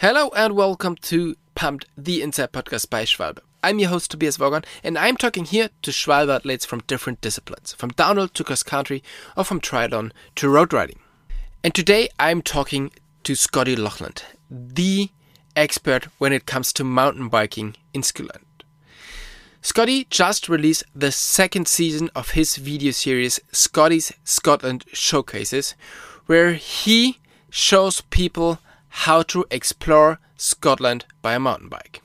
Hello and welcome to Pumped, the Inside Podcast by Schwalbe. I'm your host Tobias Woggon, and I'm talking here to Schwalbe athletes from different disciplines, from downhill to cross country, or from triathlon to road riding. And today I'm talking to Scotty Laughland, the expert when it comes to mountain biking in Scotland. Scotty just released the second season of his video series Scotty's Scotland Showcases, where he shows people how to explore Scotland by a mountain bike.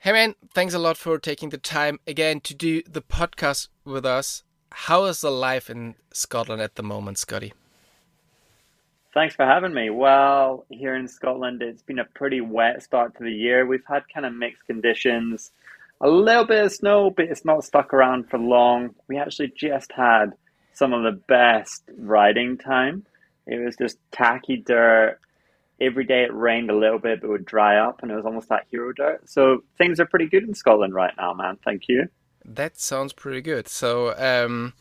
Hey man, thanks a lot for taking the time again to do the podcast with us. How is the life in Scotland at the moment, Scotty? Thanks for having me. Well, here in Scotland, it's been a pretty wet start to the year. We've had kind of mixed conditions, a little bit of snow, but it's not stuck around for long. We actually just had some of the best riding time. It was just tacky dirt every day it rained a little bit, but it would dry up, and it was almost like hero dirt. So things are pretty good in Scotland right now, man. Thank you. That sounds pretty good. So um,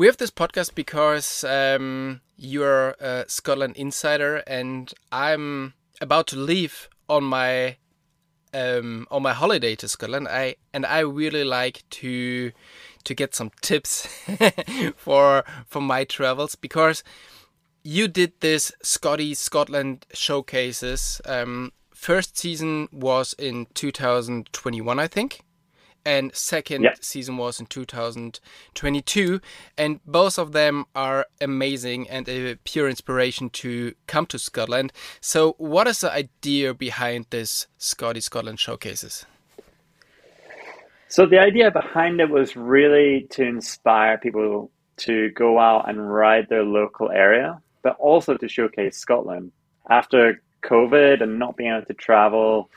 we have this podcast because um, you're a Scotland insider, and I'm about to leave on my um, on my holiday to Scotland. I and I really like to to get some tips for for my travels because you did this Scotty Scotland showcases. Um, first season was in 2021, I think, and second yep. season was in 2022. And both of them are amazing and a pure inspiration to come to Scotland. So, what is the idea behind this Scotty Scotland showcases? So, the idea behind it was really to inspire people to go out and ride their local area but also to showcase Scotland. After COVID and not being able to travel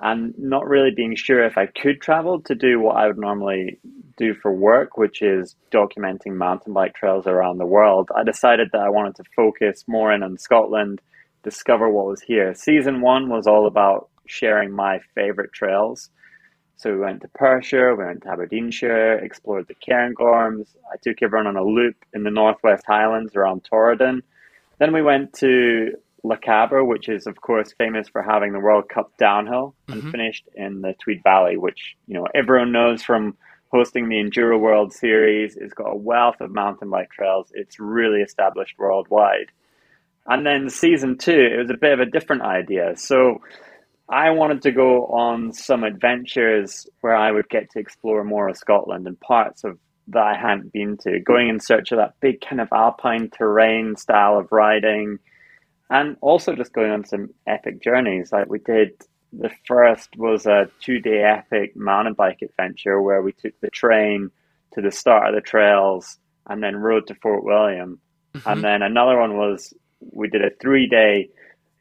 and not really being sure if I could travel to do what I would normally do for work, which is documenting mountain bike trails around the world, I decided that I wanted to focus more in on Scotland, discover what was here. Season one was all about sharing my favorite trails. So we went to Perthshire, we went to Aberdeenshire, explored the Cairngorms. I took everyone on a loop in the Northwest Highlands around Torridon. Then we went to Lochaber, which is of course famous for having the World Cup downhill, and mm-hmm. finished in the Tweed Valley, which you know everyone knows from hosting the Enduro World Series. It's got a wealth of mountain bike trails. It's really established worldwide. And then season two, it was a bit of a different idea. So I wanted to go on some adventures where I would get to explore more of Scotland and parts of that I hadn't been to, going in search of that big kind of alpine terrain style of riding, and also just going on some epic journeys. Like we did, the first was a two day epic mountain bike adventure where we took the train to the start of the trails and then rode to Fort William. Mm-hmm. And then another one was we did a three day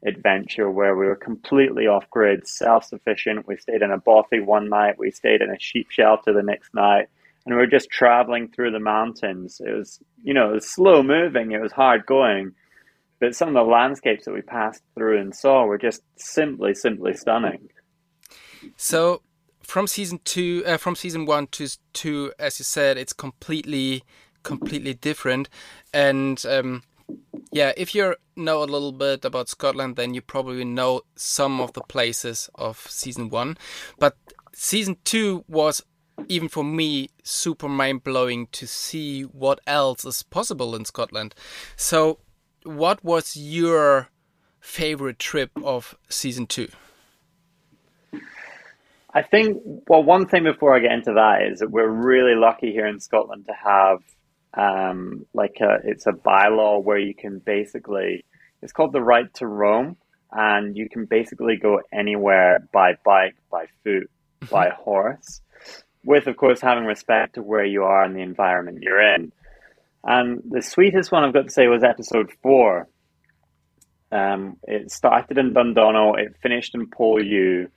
adventure where we were completely off grid, self sufficient. We stayed in a bothy one night, we stayed in a sheep shelter the next night and we were just traveling through the mountains. It was, you know, it was slow moving, it was hard going, but some of the landscapes that we passed through and saw were just simply, simply stunning. So, from season two, uh, from season one to two, as you said, it's completely, completely different, and um, yeah, if you know a little bit about Scotland, then you probably know some of the places of season one, but season two was even for me, super mind blowing to see what else is possible in Scotland. So, what was your favorite trip of season two? I think, well, one thing before I get into that is that we're really lucky here in Scotland to have um, like a, it's a bylaw where you can basically, it's called the right to roam, and you can basically go anywhere by bike, by foot, by horse with, of course, having respect to where you are and the environment you're in. And the sweetest one I've got to say was episode four. Um, it started in Dundonnell, it finished in Poolewe.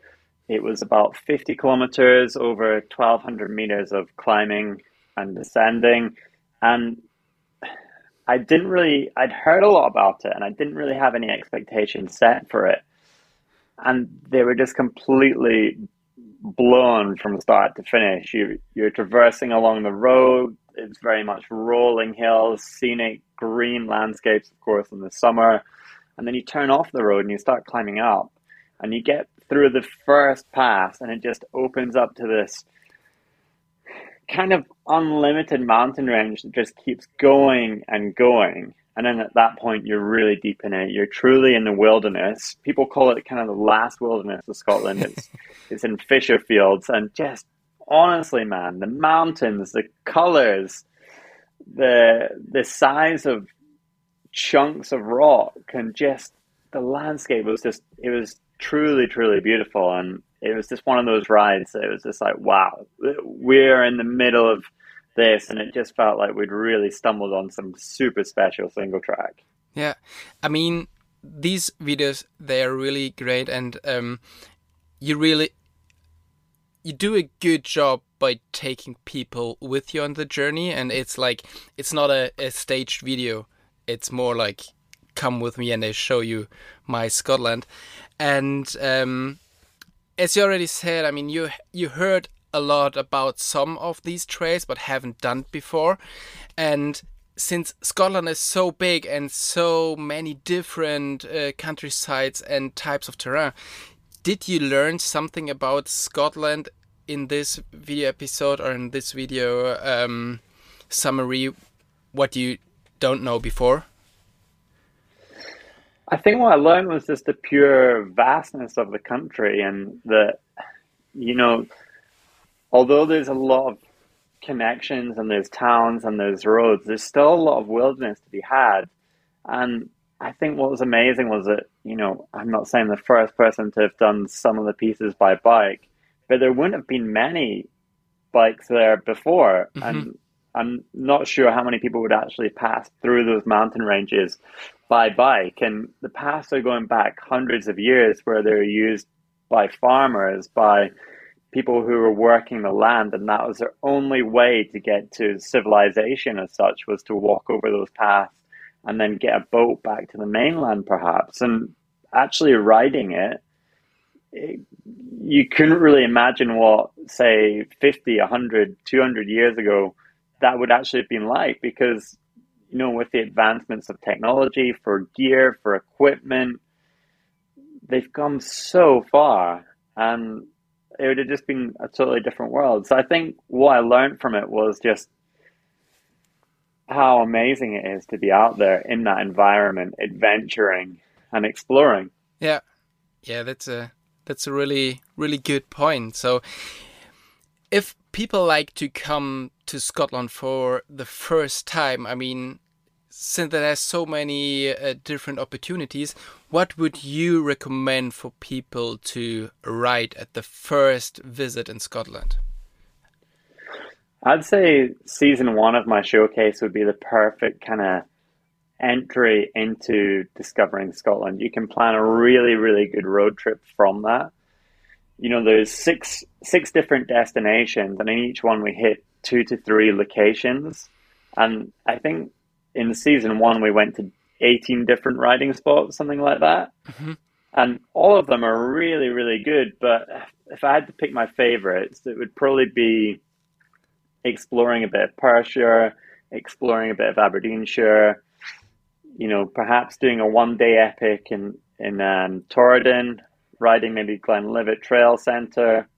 It was about 50 kilometers over 1,200 meters of climbing and descending. And I didn't really, I'd heard a lot about it and I didn't really have any expectations set for it. And they were just completely blown from start to finish. You, you're traversing along the road. It's very much rolling hills, scenic, green landscapes, of course, in the summer. And then you turn off the road and you start climbing up. And you get through the first pass, and it just opens up to this kind of unlimited mountain range that just keeps going and going. And then at that point, you're really deep in it. You're truly in the wilderness. People call it kind of the last wilderness of Scotland. It's it's in Fisher Fields, and just honestly, man, the mountains, the colors, the the size of chunks of rock, and just the landscape was just it was truly, truly beautiful. And it was just one of those rides that it was just like, wow, we're in the middle of this, and it just felt like we'd really stumbled on some super special single track. Yeah, I mean, these videos they are really great, and um, you really you do a good job by taking people with you on the journey, and it's like it's not a, a staged video; it's more like come with me and I show you my Scotland. And um, as you already said, I mean, you you heard a lot about some of these trails, but haven't done before. And since Scotland is so big and so many different uh, countrysides and types of terrain, did you learn something about Scotland in this video episode or in this video um, summary? What you don't know before? I think what I learned was just the pure vastness of the country and that, you know, although there's a lot of connections and there's towns and there's roads, there's still a lot of wilderness to be had. And I think what was amazing was that, you know, I'm not saying the first person to have done some of the pieces by bike, but there wouldn't have been many bikes there before. Mm-hmm. And I'm not sure how many people would actually pass through those mountain ranges by bike. And the paths are going back hundreds of years where they're used by farmers, by people who were working the land. And that was their only way to get to civilization as such was to walk over those paths and then get a boat back to the mainland, perhaps. And actually riding it, it you couldn't really imagine what, say, 50, 100, 200 years ago that would actually have been like because you know, with the advancements of technology for gear, for equipment, they've come so far and it would have just been a totally different world. So I think what I learned from it was just how amazing it is to be out there in that environment, adventuring and exploring. Yeah. Yeah, that's a that's a really really good point. So if people like to come to Scotland for the first time, I mean, since there are so many uh, different opportunities, what would you recommend for people to write at the first visit in Scotland? I'd say season one of my showcase would be the perfect kind of entry into discovering Scotland. You can plan a really, really good road trip from that you know, there's six six different destinations, and in each one we hit two to three locations. And I think in season one we went to 18 different riding spots, something like that. Mm-hmm. And all of them are really, really good. But if I had to pick my favorites, it would probably be exploring a bit of Perthshire, exploring a bit of Aberdeenshire, you know, perhaps doing a one day epic in, in um, Torridon riding maybe Glenlivet Trail Centre,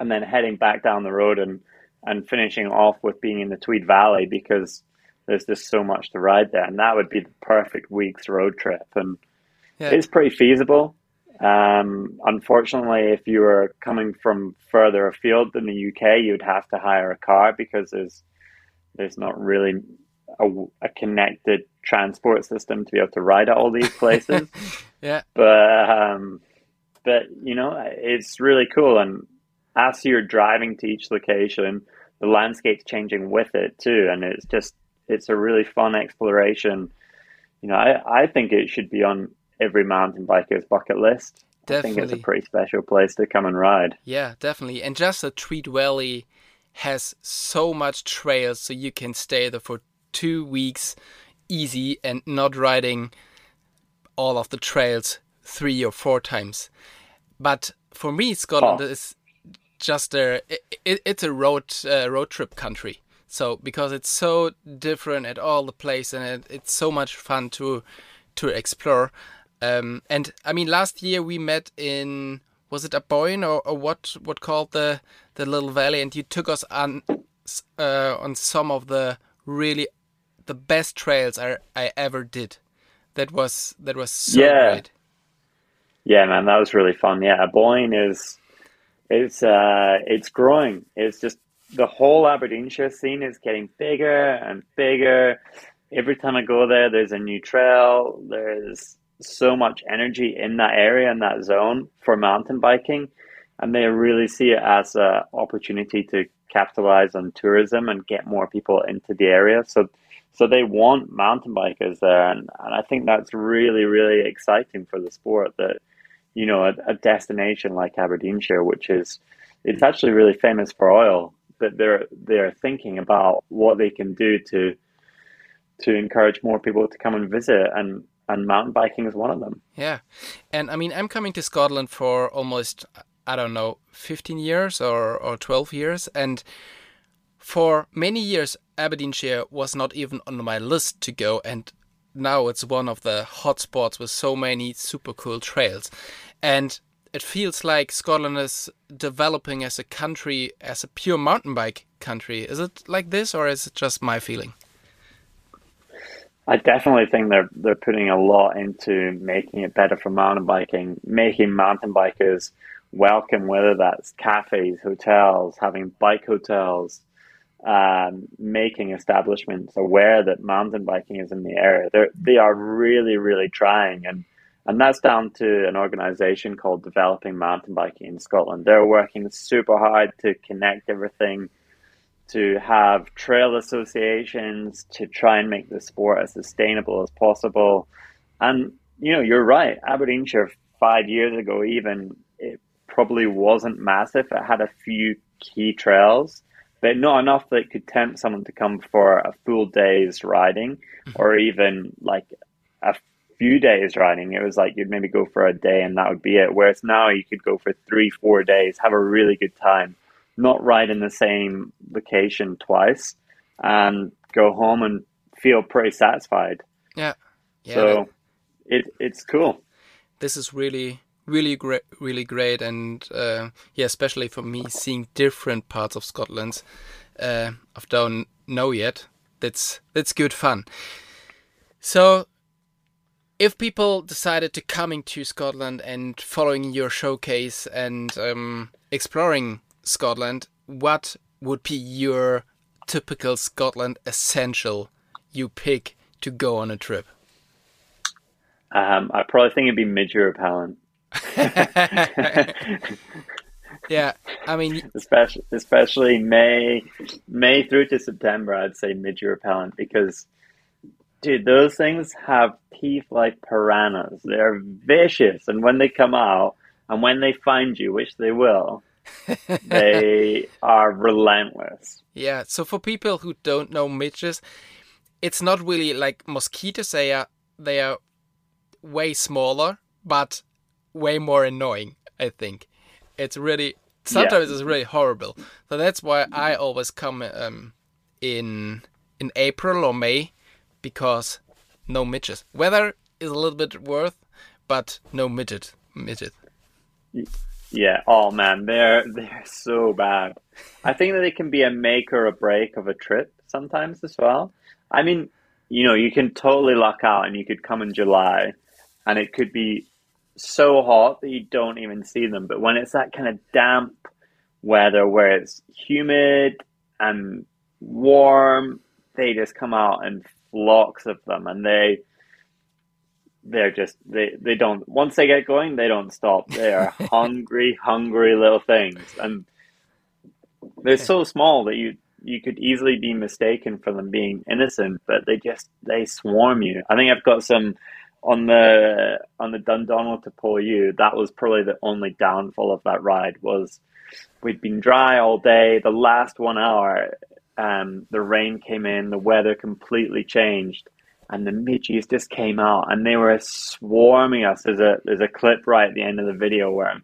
and then heading back down the road and and finishing off with being in the Tweed Valley because there's just so much to ride there, and that would be the perfect week's road trip, and yeah. it's pretty feasible. Um, unfortunately, if you were coming from further afield than the UK, you'd have to hire a car because there's there's not really a, a connected transport system to be able to ride at all these places. yeah, but um, but you know, it's really cool. And as you're driving to each location, the landscape's changing with it too, and it's just it's a really fun exploration. You know, I, I think it should be on every mountain biker's bucket list. Definitely. I think it's a pretty special place to come and ride. Yeah, definitely. And just the Tweed Valley has so much trails, so you can stay there for two weeks easy and not riding all of the trails three or four times. But for me, Scotland oh. is just a it, it's a road uh, road trip country. So because it's so different at all the place and it, it's so much fun to to explore. Um, and I mean, last year we met in was it Aboyne or, or what what called the the little valley, and you took us on uh, on some of the really the best trails I I ever did. That was that was so yeah. great. Yeah, man, that was really fun. Yeah, Aboyne is it's uh it's growing. It's just the whole Aberdeenshire scene is getting bigger and bigger. Every time I go there, there's a new trail. There's so much energy in that area and that zone for mountain biking, and they really see it as an opportunity to capitalize on tourism and get more people into the area. So, so they want mountain bikers there, and, and I think that's really really exciting for the sport. That you know a, a destination like Aberdeenshire, which is it's actually really famous for oil, that they're they're thinking about what they can do to to encourage more people to come and visit and and mountain biking is one of them. Yeah. And I mean, I'm coming to Scotland for almost, I don't know, 15 years or, or 12 years. And for many years, Aberdeenshire was not even on my list to go. And now it's one of the hotspots with so many super cool trails. And it feels like Scotland is developing as a country, as a pure mountain bike country. Is it like this, or is it just my feeling? I definitely think they're they're putting a lot into making it better for mountain biking, making mountain bikers welcome, whether that's cafes, hotels, having bike hotels, um, making establishments aware that mountain biking is in the area. They're, they are really, really trying, and and that's down to an organization called Developing Mountain Biking in Scotland. They're working super hard to connect everything to have trail associations to try and make the sport as sustainable as possible. And you know, you're right. Aberdeenshire five years ago, even it probably wasn't massive. It had a few key trails, but not enough that could tempt someone to come for a full day's riding, mm-hmm. or even like a few days riding. It was like you'd maybe go for a day and that would be it. Whereas now you could go for three, four days, have a really good time not ride in the same location twice and go home and feel pretty satisfied. Yeah. yeah so it it's cool. This is really really great really great and uh, yeah especially for me seeing different parts of Scotland uh, I don't know yet that's that's good fun so if people decided to coming to Scotland and following your showcase and um, exploring Scotland, what would be your typical Scotland essential you pick to go on a trip? Um, I probably think it'd be midgie repellent. yeah, I mean, especially especially May, May through to September, I'd say midgie repellent because, dude, those things have teeth like piranhas. They're vicious, and when they come out, and when they find you, which they will, they are relentless. Yeah. So for people who don't know midges, it's not really like mosquitoes. They are they are way smaller, but way more annoying. I think it's really sometimes yeah. it's really horrible. So that's why I always come um, in in April or May because no midges. Weather is a little bit worth, but no midget midget. Yeah. Oh man, they're they're so bad. I think that it can be a make or a break of a trip sometimes as well. I mean, you know, you can totally luck out and you could come in July and it could be so hot that you don't even see them. But when it's that kind of damp weather where it's humid and warm, they just come out in flocks of them and they they're just they they don't once they get going they don't stop. They are hungry hungry little things. And they're so small that you you could easily be mistaken for them being innocent but they just they swarm you. I think i've got some on the on the Dundonnell to Poolewe that was probably the only downfall of that ride was we'd been dry all day the last one hour um, the rain came in, the weather completely changed, and the midges just came out, and they were swarming us. There's a there's a clip right at the end of the video where I'm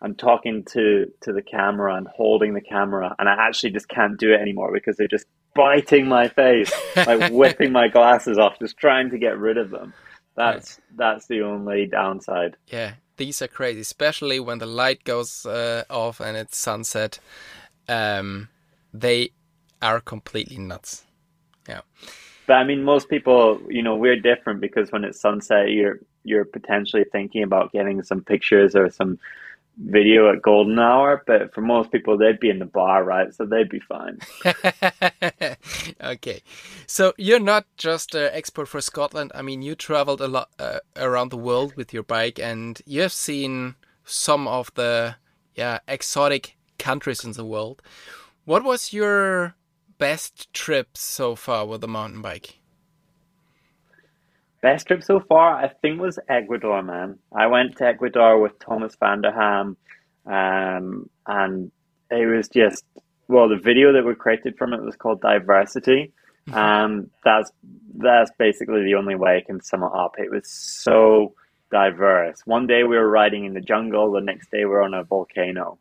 I'm talking to to the camera and holding the camera, and I actually just can't do it anymore because they're just biting my face, like whipping my glasses off, just trying to get rid of them. That's that's the only downside. Yeah, these are crazy, especially when the light goes uh, off and it's sunset. Um, they are completely nuts. Yeah. But I mean, most people, you know, we're different because when it's sunset, you're you're potentially thinking about getting some pictures or some video at golden hour. But for most people, they'd be in the bar, right? So they'd be fine. okay, so you're not just an expert for Scotland. I mean, you traveled a lot uh, around the world with your bike, and you have seen some of the yeah exotic countries in the world. What was your best trip so far with a mountain bike? Best trip so far, I think, was Ecuador, man. I went to Ecuador with Thomas Vanderham, um, and it was just well, the video that we created from it was called Diversity. Mm-hmm. Um, that's that's basically the only way I can sum it up. It was so diverse. One day we were riding in the jungle, the next day we we're on a volcano,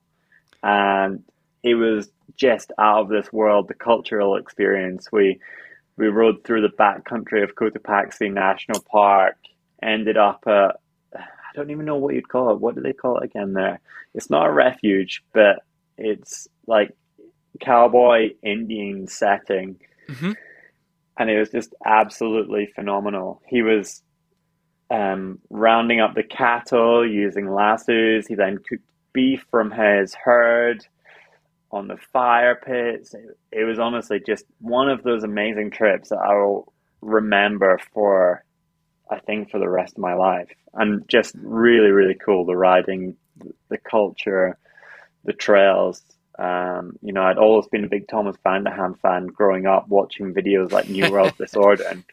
and it was just out of this world. The cultural experience. We we rode through the backcountry of Cotopaxi National Park. Ended up at I don't even know what you'd call it. What do they call it again? There, it's not a refuge, but it's like cowboy Indian setting. Mm-hmm. And it was just absolutely phenomenal. He was um, rounding up the cattle using lassos. He then cooked beef from his herd on the fire pits. It, was honestly just one of those amazing trips that I will remember for, I think, for the rest of my life. And just really, really cool. The riding, the culture, the trails. Um, you know, I'd always been a big Thomas Vanderham fan growing up, watching videos like New World Disorder. And,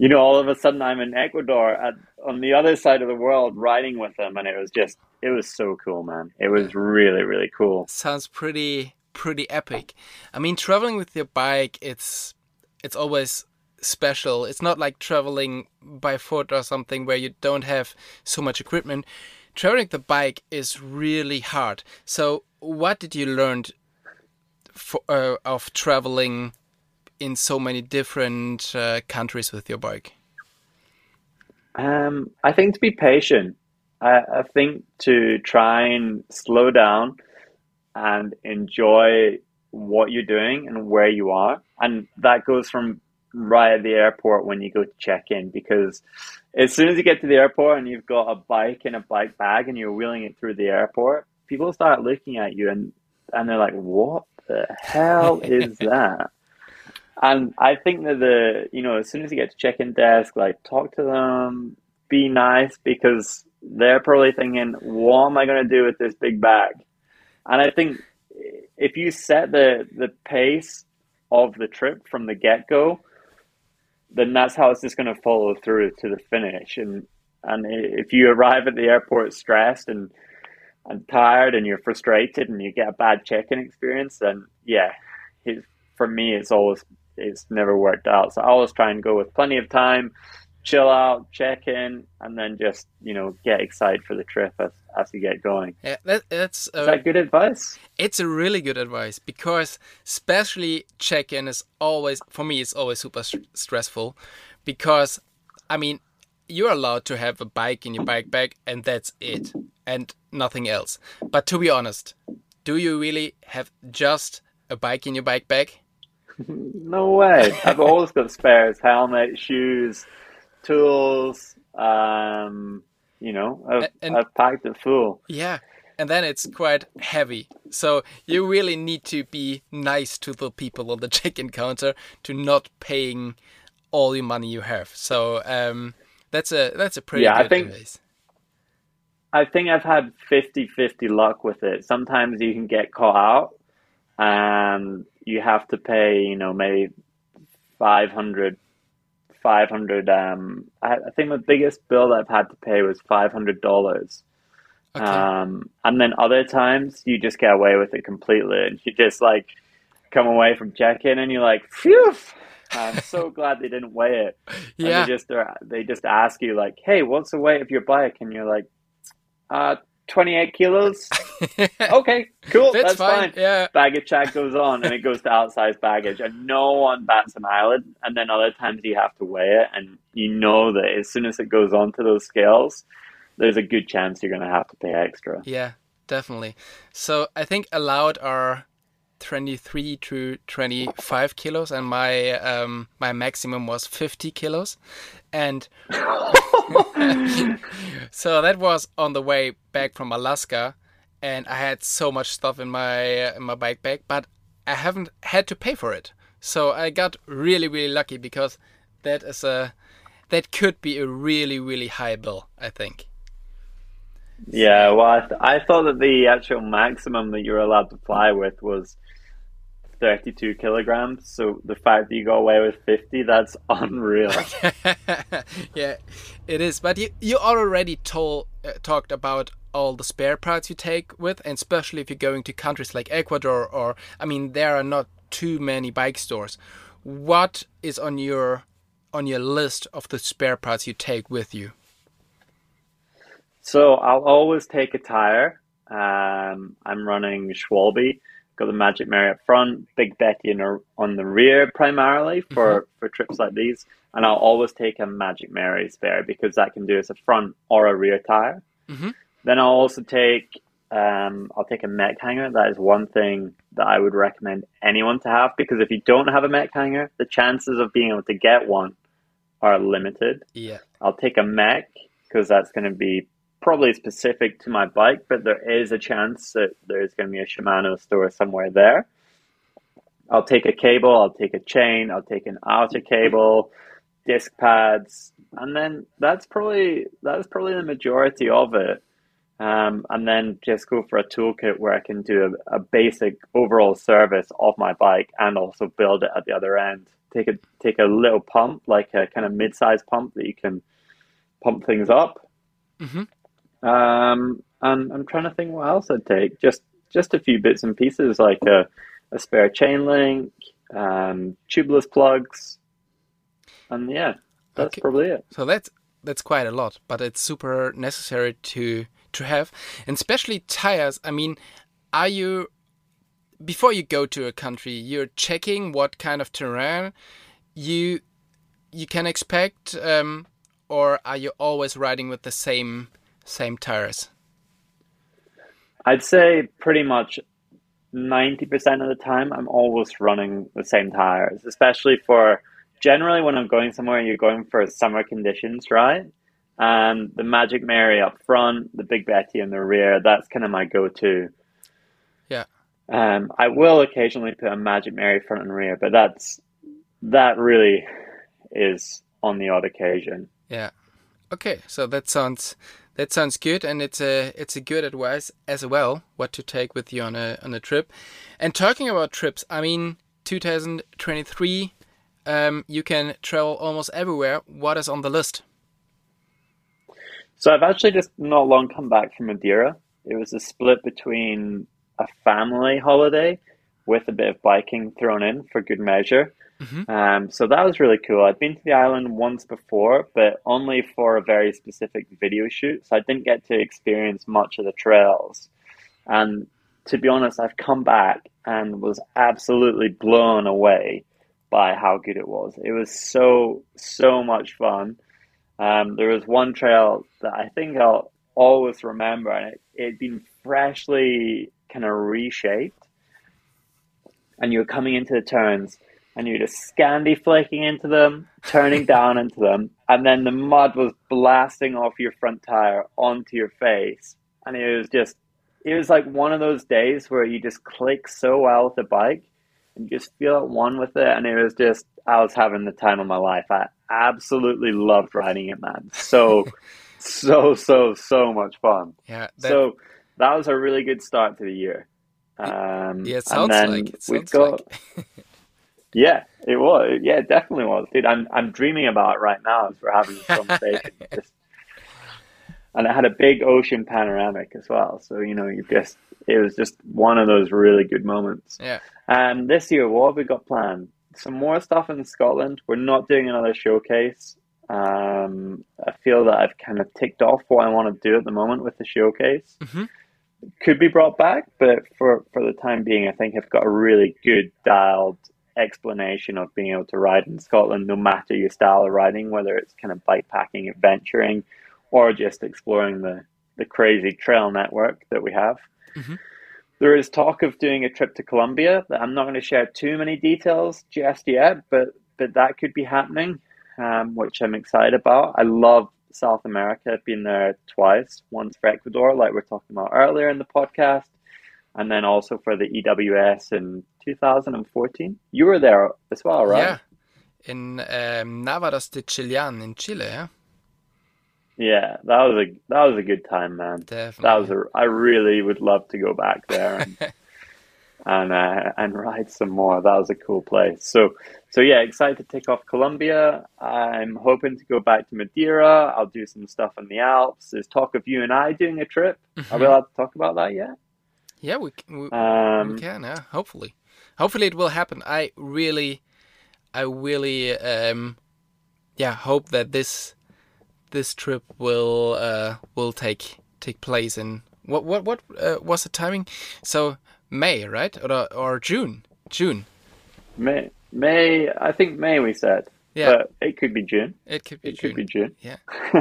you know, all of a sudden I'm in Ecuador at, on the other side of the world riding with them. And it was just, it was so cool, man. It was really, really cool. Sounds pretty, pretty epic. I mean, traveling with your bike, it's, it's always special. It's not like traveling by foot or something where you don't have so much equipment. Traveling the bike is really hard. So, what did you learn for, uh, of traveling in so many different uh, countries with your bike? Um, I think to be patient. I, I think to try and slow down and enjoy what you're doing and where you are. And that goes from right at the airport when you go to check in because as soon as you get to the airport and you've got a bike and a bike bag and you're wheeling it through the airport, people start looking at you and and they're like, "What the hell is that?" And I think that the you know as soon as you get to check-in desk, like talk to them, be nice because they're probably thinking, "What am I going to do with this big bag?" And I think if you set the the pace of the trip from the get go, then that's how it's just going to follow through to the finish. And and if you arrive at the airport stressed and and tired and you're frustrated and you get a bad check-in experience, then yeah, for me it's always it's never worked out. So I always try and go with plenty of time, chill out, check in, and then just you know get excited for the trip as as you get going. Yeah, that, that's uh, is that good advice. It's a really good advice because especially check in is always for me it's always super st stressful because I mean you're allowed to have a bike in your bike bag and that's it and nothing else. But to be honest, do you really have just a bike in your bike bag? No way. I've always got spares, helmet, shoes, tools. Um, you know, I've, and, I've packed it full. Yeah, and then it's quite heavy. So you really need to be nice to the people on the check-in counter to not paying all the money you have. So um, that's a that's a pretty yeah, good I think, advice. I think I've had 50-50 luck with it. Sometimes you can get caught out and you have to pay, you know, maybe 500 500 um I, I think the biggest bill I've had to pay was $500 okay. um and then other times you just get away with it completely and you just like come away from check-in and you're like, phew. I'm so glad they didn't weigh it. Yeah. And they just they just ask you like, "Hey, what's the weight of your bike?" And you're like, "Uh, 28 kilos." okay, cool, That's that's, fine, fine. yeah. Baggage check goes on, and it goes to outsized baggage, and no one bats an eyelid. And then other times you have to weigh it, and you know that as soon as it goes onto those scales, there's a good chance you're going to have to pay extra. Yeah, definitely. So I think allowed are 23 to 25 kilos, and my um, my maximum was 50 kilos, and so that was on the way back from Alaska, and I had so much stuff in my in my bike bag, but I haven't had to pay for it. So I got really really lucky because that is a that could be a really really high bill. I think. Yeah, well, I, th- I thought that the actual maximum that you were allowed to fly with was 32 kilograms. So the fact that you got away with 50, that's unreal. yeah, it is. But you you already told uh, talked about all the spare parts you take with, and especially if you're going to countries like Ecuador, or I mean, there are not too many bike stores. What is on your on your list of the spare parts you take with you? So I'll always take a tire. Um, I'm running Schwalbe. Got the Magic Mary up front, Big Betty in on the rear primarily for, for trips like these. And I'll always take a Magic Mary spare because that can do as a front or a rear tire. Mhm. Then I'll also take um, I'll take a mech hanger. That is one thing that I would recommend anyone to have because if you don't have a mech hanger, the chances of being able to get one are limited. Yeah, I'll take a mech because that's going to be probably specific to my bike, but there is a chance that there's going to be a Shimano store somewhere there. I'll take a cable, I'll take a chain, I'll take an outer cable, disc pads, and then that's probably that's probably the majority of it. Um, and then just go for a toolkit where I can do a, a basic overall service of my bike and also build it at the other end. Take a take a little pump, like a kind of mid-sized pump that you can pump things up. Mhm. Um, and I'm trying to think what else I'd take. Just just a few bits and pieces, like a, a spare chain link, um, tubeless plugs, and yeah, that's Okay. probably it. so that's that's quite a lot, but it's super necessary to to have, and especially tires. I mean, are you before you go to a country, you're checking what kind of terrain you you can expect, um, or are you always riding with the same same tires? I'd say pretty much 90% of the time, I'm always running the same tires, especially for generally when I'm going somewhere, and you're going for summer conditions, right? And the Magic Mary up front, the Big Betty in the rear, that's kind of my go to. Yeah. Um, I will occasionally put a Magic Mary front and rear, but that's that really is on the odd occasion. Yeah. Okay, so that sounds that sounds good, and it's a it's a good advice as well what to take with you on a on a trip. And talking about trips, I mean, 2023, um, you can travel almost everywhere. What is on the list? So I've actually just not long come back from Madeira. It was a split between a family holiday with a bit of biking thrown in for good measure. Um, so that was really cool. I'd been to the island once before, but only for a very specific video shoot. So I didn't get to experience much of the trails. And to be honest, I've come back and was absolutely blown away by how good it was. It was so, so much fun. Um, there was one trail that I think I'll always remember, and it had been freshly kind of reshaped. And you were coming into the turns, and you're just scandy flaking into them, turning down into them, and then the mud was blasting off your front tire onto your face. And it was just, it was like one of those days where you just click so well with the bike and you just feel at one with it. And it was just, I was having the time of my life. I absolutely loved riding it, man. So, so, so, so much fun. Yeah, that, so that was a really good start to the year. Um, yeah, it sounds like it we've sounds got, like. yeah, it was. Yeah, it definitely was, dude. I'm I'm dreaming about it right now as we're having this conversation. just, and it had a big ocean panoramic as well. So you know, you just it was just one of those really good moments. yeah, Um, this year, what have we got planned? Some more stuff in Scotland. We're not doing another showcase. Um, I feel that I've kind of ticked off what I want to do at the moment with the showcase. Mhm. Could be brought back, but for, for the time being, I think I've got a really good dialed explanation of being able to ride in Scotland, no matter your style of riding, whether it's kind of bikepacking, adventuring, or just exploring the, the crazy trail network that we have. Mhm. There is talk of doing a trip to Colombia. that I'm not going to share too many details just yet, but but that could be happening, um, which I'm excited about. I love South America. I've been there twice. Once for Ecuador, like we are talking about earlier in the podcast, and then also for the EWS in 2014. You were there as well, right? Yeah. In um, Nevados de Chillán in Chile, yeah? Yeah, that was a that was a good time, man. Definitely. That was a. I really would love to go back there and and uh, and ride some more. That was a cool place. So so yeah, excited to take off Colombia. I'm hoping to go back to Madeira. I'll do some stuff in the Alps. There's talk of you and I doing a trip. Are we Mhm. allowed to talk about that yet? Yeah, we, we, Um, we can, yeah. Hopefully. Hopefully it will happen. I really, I really, um, yeah, hope that this this trip will uh, will take take place in what what what uh, was the timing? So May, right, or or June? June. May May. I think May. We said. Yeah, But it could be June. it could be It June. could be June. Yeah.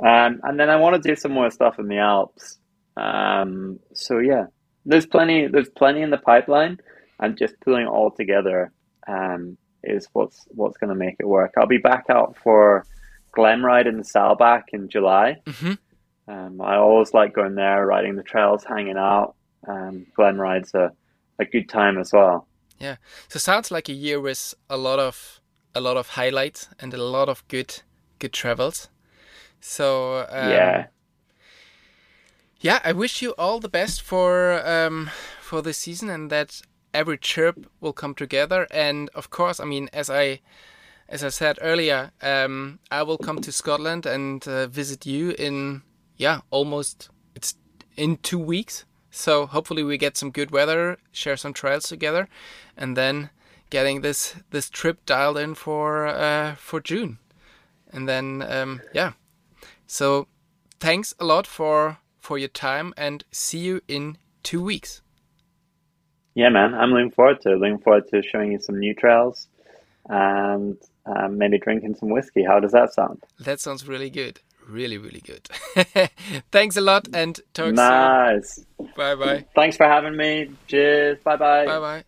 um, and then I want to do some more stuff in the Alps. Um, so yeah, there's plenty. There's plenty in the pipeline, and just pulling it all together um, is what's what's going to make it work. I'll be back out for Glemmride in the Saalbach in July. hmm Um, I always like going there, riding the trails, hanging out. Um, Glemmride's a, a good time as well. Yeah, so sounds like a year with a lot of a lot of highlights and a lot of good good travels. So um, yeah, yeah, I wish you all the best for um, for this season and that every chirp will come together. And of course, I mean, as I as I said earlier, um, I will come to Scotland and uh, visit you in yeah almost it's in two weeks. So hopefully we get some good weather, share some trails together, and then getting this this trip dialed in for uh, for June, and then um, yeah. So thanks a lot for for your time and see you in two weeks. yeah, man. I'm looking forward to it. Looking forward to showing you some new trails and um, maybe drinking some whiskey. How does that sound? That sounds really good. Really, really good. thanks a lot and talk Nice. soon. Bye bye. Thanks for having me. Cheers. Bye bye. Bye bye.